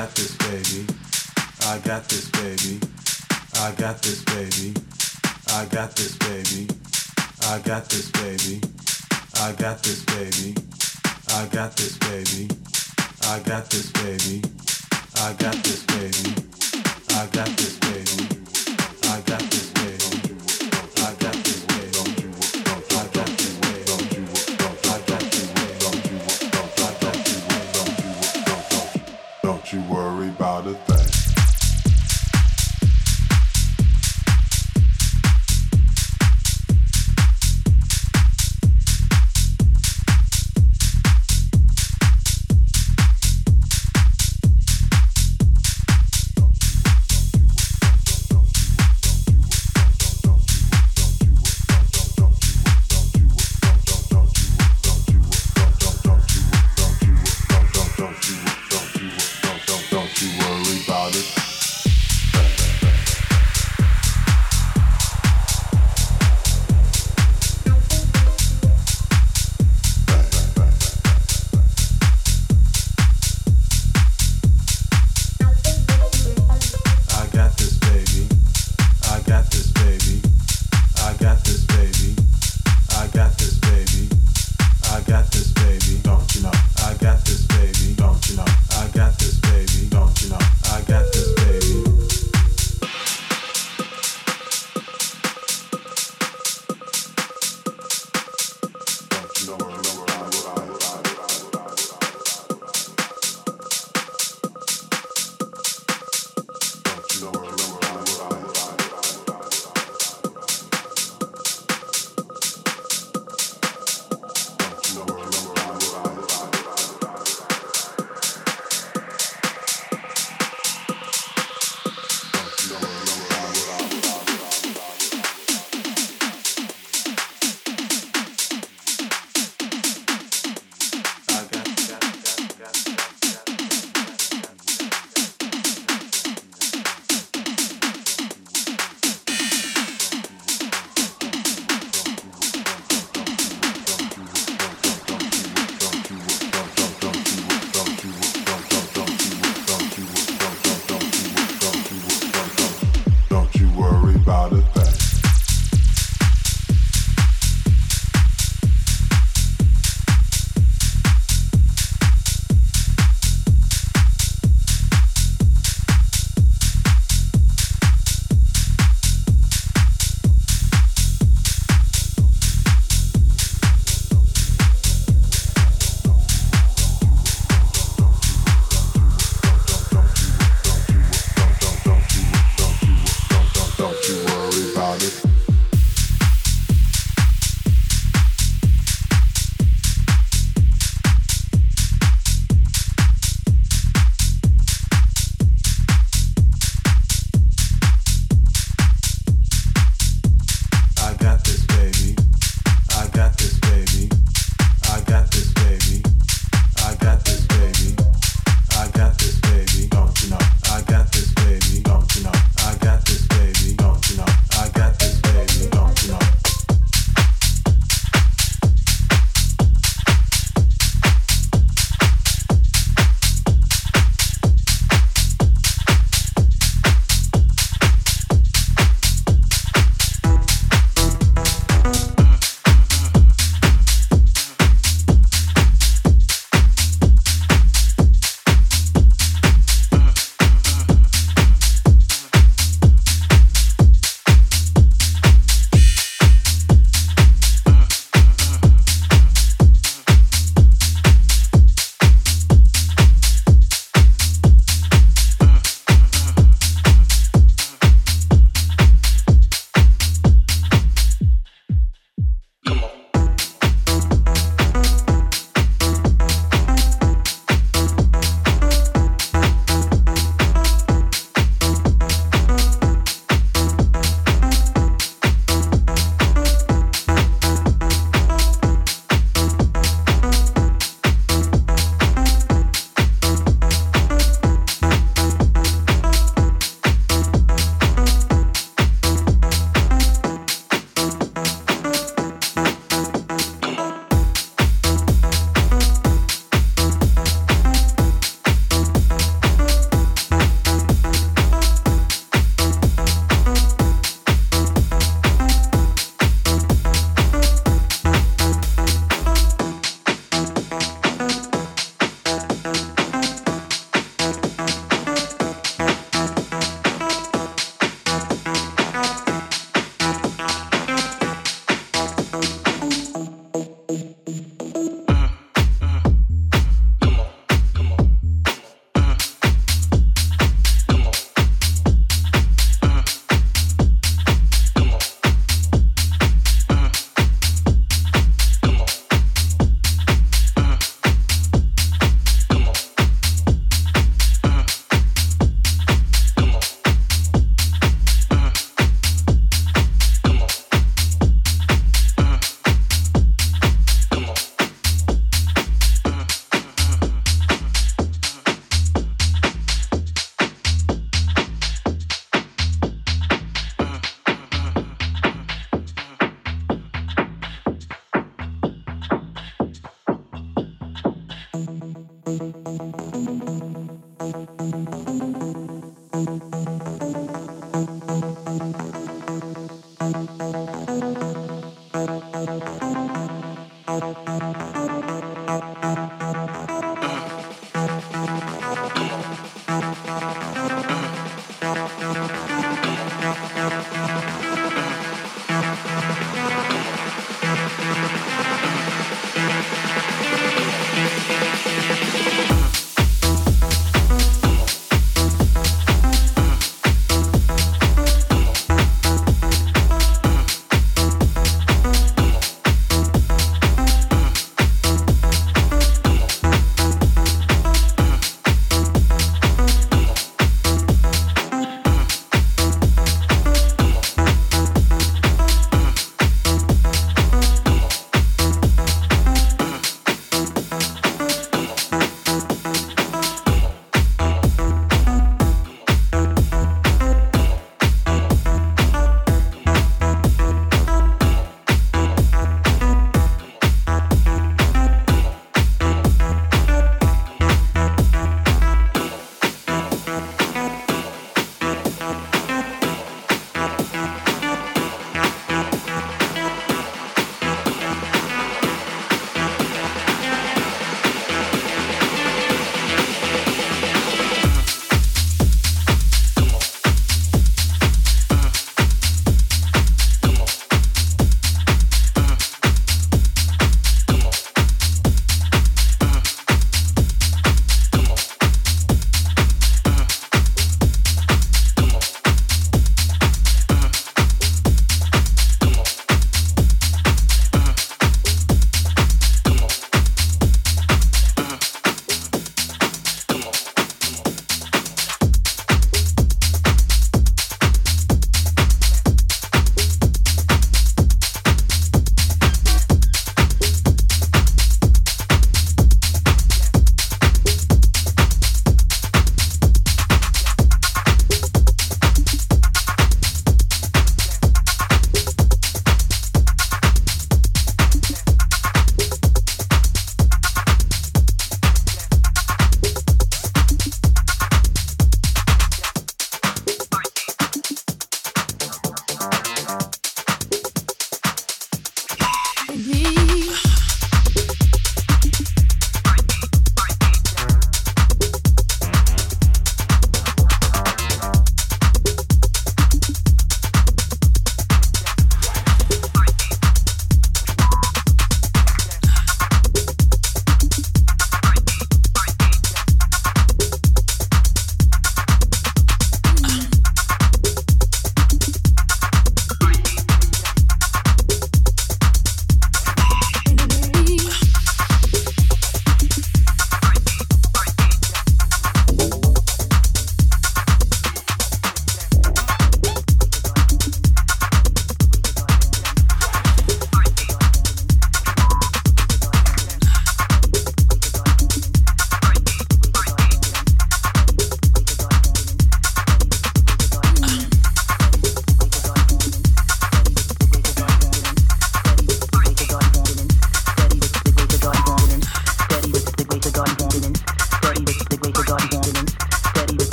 got this baby. I got this baby. I got this baby. I got this baby. I got this baby. I got this baby. I got this baby. I got this baby. I got this baby. I got this baby. I got this baby.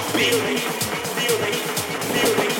feeling, feeling, feeling.